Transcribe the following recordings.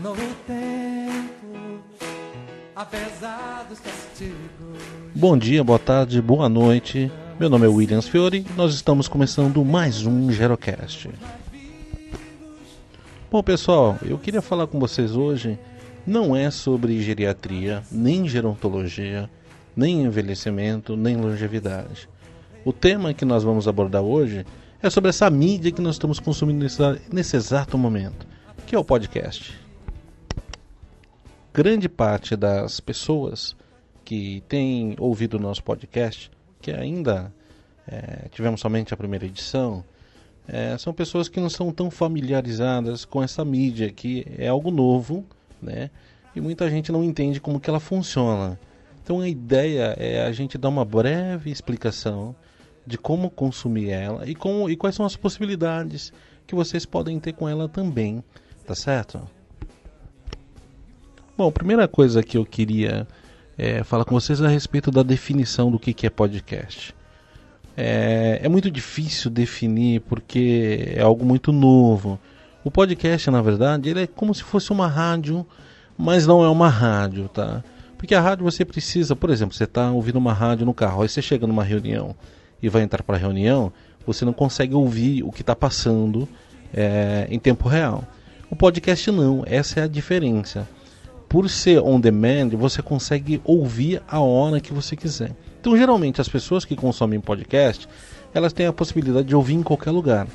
Novo tempo, apesar dos castigos. Bom dia, boa tarde, boa noite. Meu nome é Williams Fiore nós estamos começando mais um Gerocast. Bom, pessoal, eu queria falar com vocês hoje não é sobre geriatria, nem gerontologia, nem envelhecimento, nem longevidade. O tema que nós vamos abordar hoje é sobre essa mídia que nós estamos consumindo nesse, nesse exato momento, que é o podcast. Grande parte das pessoas que têm ouvido o nosso podcast, que ainda é, tivemos somente a primeira edição, é, são pessoas que não são tão familiarizadas com essa mídia, que é algo novo, né? E muita gente não entende como que ela funciona. Então a ideia é a gente dar uma breve explicação de como consumir ela e, como, e quais são as possibilidades que vocês podem ter com ela também, tá certo? Bom, primeira coisa que eu queria é, falar com vocês é a respeito da definição do que, que é podcast. É, é muito difícil definir porque é algo muito novo. O podcast, na verdade, ele é como se fosse uma rádio, mas não é uma rádio, tá? Porque a rádio você precisa, por exemplo, você está ouvindo uma rádio no carro, aí você chega numa reunião e vai entrar para a reunião, você não consegue ouvir o que está passando é, em tempo real. O podcast não, essa é a diferença. Por ser on demand, você consegue ouvir a hora que você quiser. Então, geralmente, as pessoas que consomem podcast, elas têm a possibilidade de ouvir em qualquer lugar.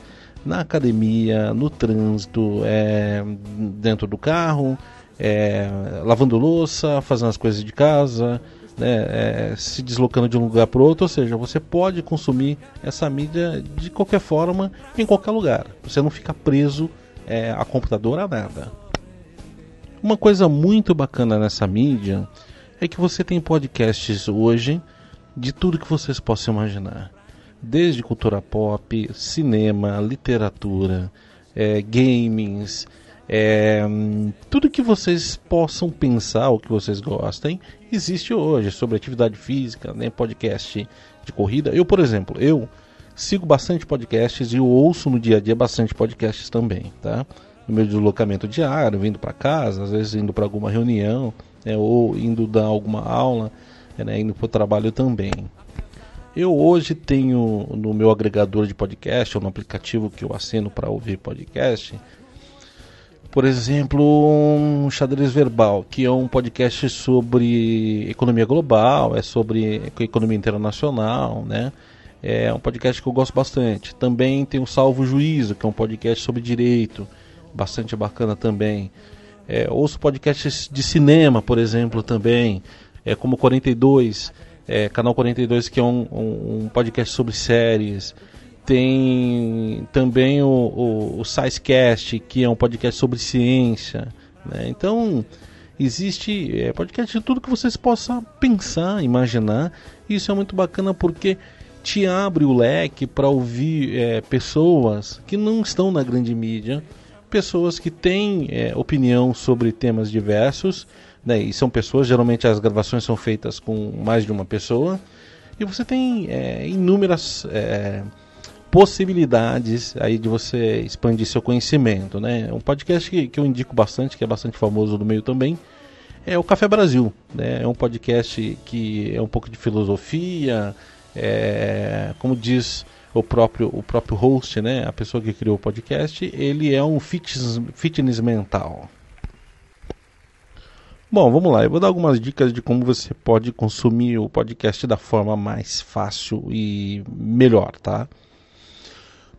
Na academia, no trânsito, é, dentro do carro, é, lavando louça, fazendo as coisas de casa, né, é, se deslocando de um lugar para outro, ou seja, você pode consumir essa mídia de qualquer forma, em qualquer lugar. Você não fica preso é, a computador a nada. Uma coisa muito bacana nessa mídia é que você tem podcasts hoje de tudo que vocês possam imaginar, desde cultura pop, cinema, literatura, é, gamings, é, tudo que vocês possam pensar, o que vocês gostem, existe hoje sobre atividade física, né, podcast de corrida. Eu, por exemplo, eu sigo bastante podcasts e ouço no dia a dia bastante podcasts também, tá? no meu deslocamento diário, vindo para casa, às vezes indo para alguma reunião, né, ou indo dar alguma aula, né, indo para o trabalho também. Eu hoje tenho no meu agregador de podcast, ou no aplicativo que eu assino para ouvir podcast, por exemplo, um xadrez verbal, que é um podcast sobre economia global, é sobre economia internacional, né? É um podcast que eu gosto bastante. Também tem o Salvo Juízo, que é um podcast sobre direito bastante bacana também. É, ouço podcasts de cinema, por exemplo, também, é, como 42, é, Canal 42, que é um, um, podcast sobre séries. Tem também o, o, o SciCast, que é um podcast sobre ciência. Né? Então, existe é, podcast de tudo que vocês possam pensar, imaginar. Isso é muito bacana porque te abre o leque para ouvir é, pessoas que não estão na grande mídia pessoas que têm é, opinião sobre temas diversos, né, e são pessoas, geralmente as gravações são feitas com mais de uma pessoa, e você tem é, inúmeras é, possibilidades aí de você expandir seu conhecimento. Né? Um podcast que, que eu indico bastante, que é bastante famoso no meio também, é o Café Brasil. Né? É um podcast que é um pouco de filosofia, é, como diz o próprio, o próprio host, né, a pessoa que criou o podcast, ele é um fitness, fitness mental. Bom, vamos lá. Eu vou dar algumas dicas de como você pode consumir o podcast da forma mais fácil e melhor, tá?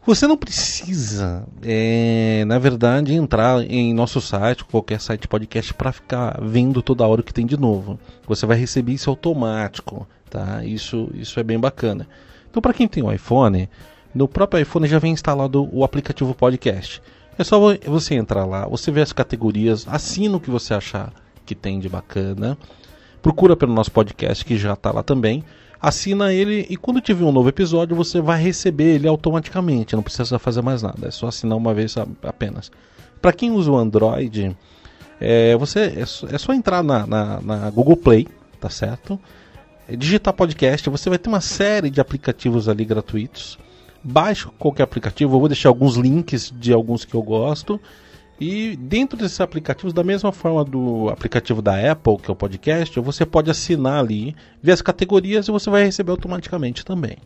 Você não precisa, é, na verdade, entrar em nosso site, qualquer site podcast, para ficar vendo toda hora o que tem de novo. Você vai receber isso automático, tá? Isso, isso é bem bacana. Então, para quem tem um iPhone, no próprio iPhone já vem instalado o aplicativo Podcast. É só você entrar lá, você vê as categorias, assina o que você achar que tem de bacana, procura pelo nosso podcast que já está lá também, assina ele e quando tiver um novo episódio você vai receber ele automaticamente, não precisa fazer mais nada, é só assinar uma vez apenas. Para quem usa o Android, É, você, é, é só entrar na, na, na Google Play, tá certo? digitar podcast, você vai ter uma série de aplicativos ali gratuitos. Baixe qualquer aplicativo, eu vou deixar alguns links de alguns que eu gosto. E dentro desses aplicativos, da mesma forma do aplicativo da Apple, que é o podcast, você pode assinar ali, ver as categorias e você vai receber automaticamente também.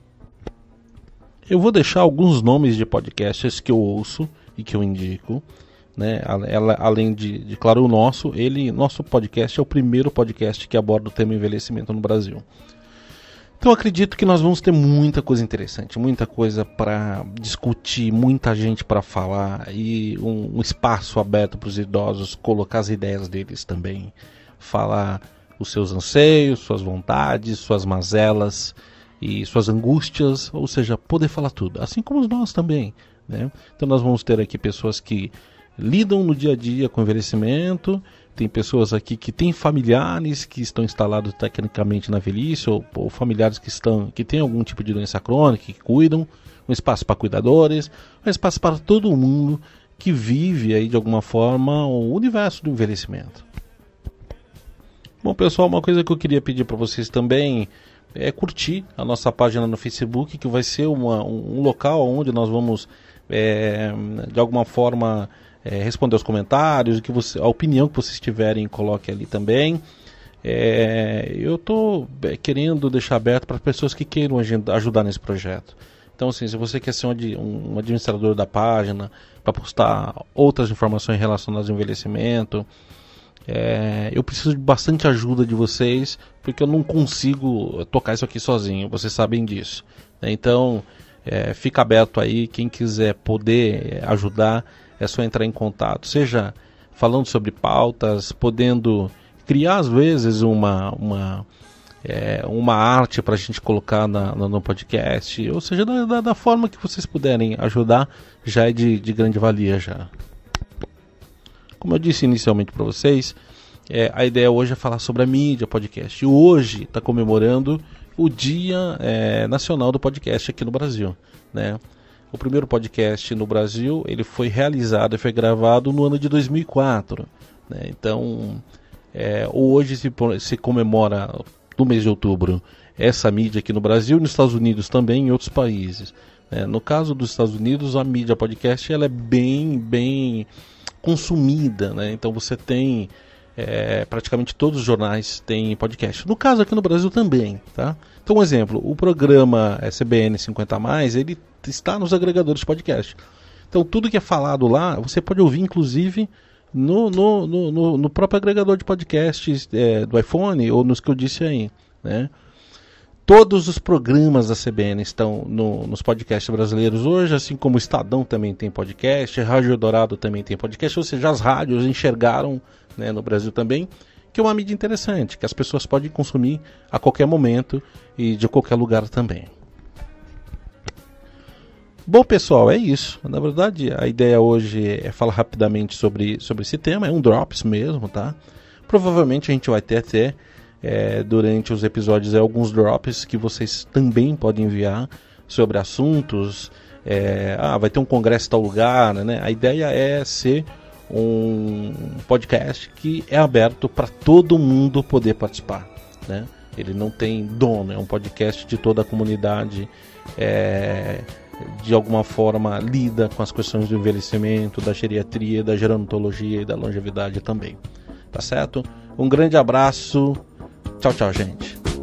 Eu vou deixar alguns nomes de podcasts que eu ouço e que eu indico. Né? Além de, de, claro, o nosso, ele, nosso podcast é o primeiro podcast que aborda o tema envelhecimento no Brasil. Então acredito que nós vamos ter muita coisa interessante, muita coisa para discutir, muita gente para falar e um, um espaço aberto para os idosos colocar as ideias deles também, falar os seus anseios, suas vontades, suas mazelas e suas angústias, ou seja, poder falar tudo, assim como nós também. Né? Então nós vamos ter aqui pessoas que lidam no dia a dia com envelhecimento. Tem pessoas aqui que têm familiares que estão instalados tecnicamente na velhice ou, ou familiares que estão que têm algum tipo de doença crônica que cuidam. Um espaço para cuidadores, um espaço para todo mundo que vive aí de alguma forma o universo do envelhecimento. Bom, pessoal, uma coisa que eu queria pedir para vocês também é curtir a nossa página no Facebook, que vai ser uma, um, local onde nós vamos, é, de alguma forma, é, responder os comentários, que você, a opinião que vocês tiverem, coloque ali também. É, eu estou é, querendo deixar aberto para pessoas que queiram ajudar nesse projeto. Então, assim, se você quer ser um, um administrador da página, para postar outras informações relacionadas ao envelhecimento, é, eu preciso de bastante ajuda de vocês, porque eu não consigo tocar isso aqui sozinho, vocês sabem disso. Então, é, fica aberto aí, quem quiser poder ajudar, é só entrar em contato, seja falando sobre pautas, podendo criar às vezes uma, uma, é, uma arte para a gente colocar na, no, no podcast, ou seja, da, da, da, forma que vocês puderem ajudar, já é de, de grande valia já. Como eu disse inicialmente para vocês, é, a ideia hoje é falar sobre a mídia podcast. E hoje está comemorando o Dia é, Nacional do Podcast aqui no Brasil, né? O primeiro podcast no Brasil ele foi realizado e foi gravado no ano de 2004. Né? Então, é, hoje se, se comemora no mês de outubro essa mídia aqui no Brasil, nos Estados Unidos também, em outros países. Né? No caso dos Estados Unidos, a mídia podcast ela é bem, bem consumida, né? Então você tem é, praticamente todos os jornais têm podcast. No caso aqui no Brasil também, tá? Então, um exemplo, o programa CBN 50 mais, ele está nos agregadores de podcast. Então, tudo que é falado lá, você pode ouvir, inclusive, no, no, no, no próprio agregador de podcast é, do iPhone ou nos que eu disse aí, né? Todos os programas da CBN estão no, nos podcasts brasileiros hoje, assim como o Estadão também tem podcast, Rádio Dourado também tem podcast, ou seja, as rádios enxergaram né, no Brasil também que é uma mídia interessante, que as pessoas podem consumir a qualquer momento e de qualquer lugar também. Bom, pessoal, é isso. Na verdade, a ideia hoje é falar rapidamente sobre, sobre esse tema. É um drops mesmo, tá? Provavelmente a gente vai ter até é, durante os episódios é, alguns drops que vocês também podem enviar sobre assuntos. É, ah, vai ter um congresso em tal lugar, né? A ideia é ser um podcast que é aberto para todo mundo poder participar, né? Ele não tem dono, é um podcast de toda a comunidade. É, de alguma forma lida com as questões do envelhecimento, da geriatria, da gerontologia e da longevidade também. Tá certo? Um grande abraço. Tchau, tchau, gente.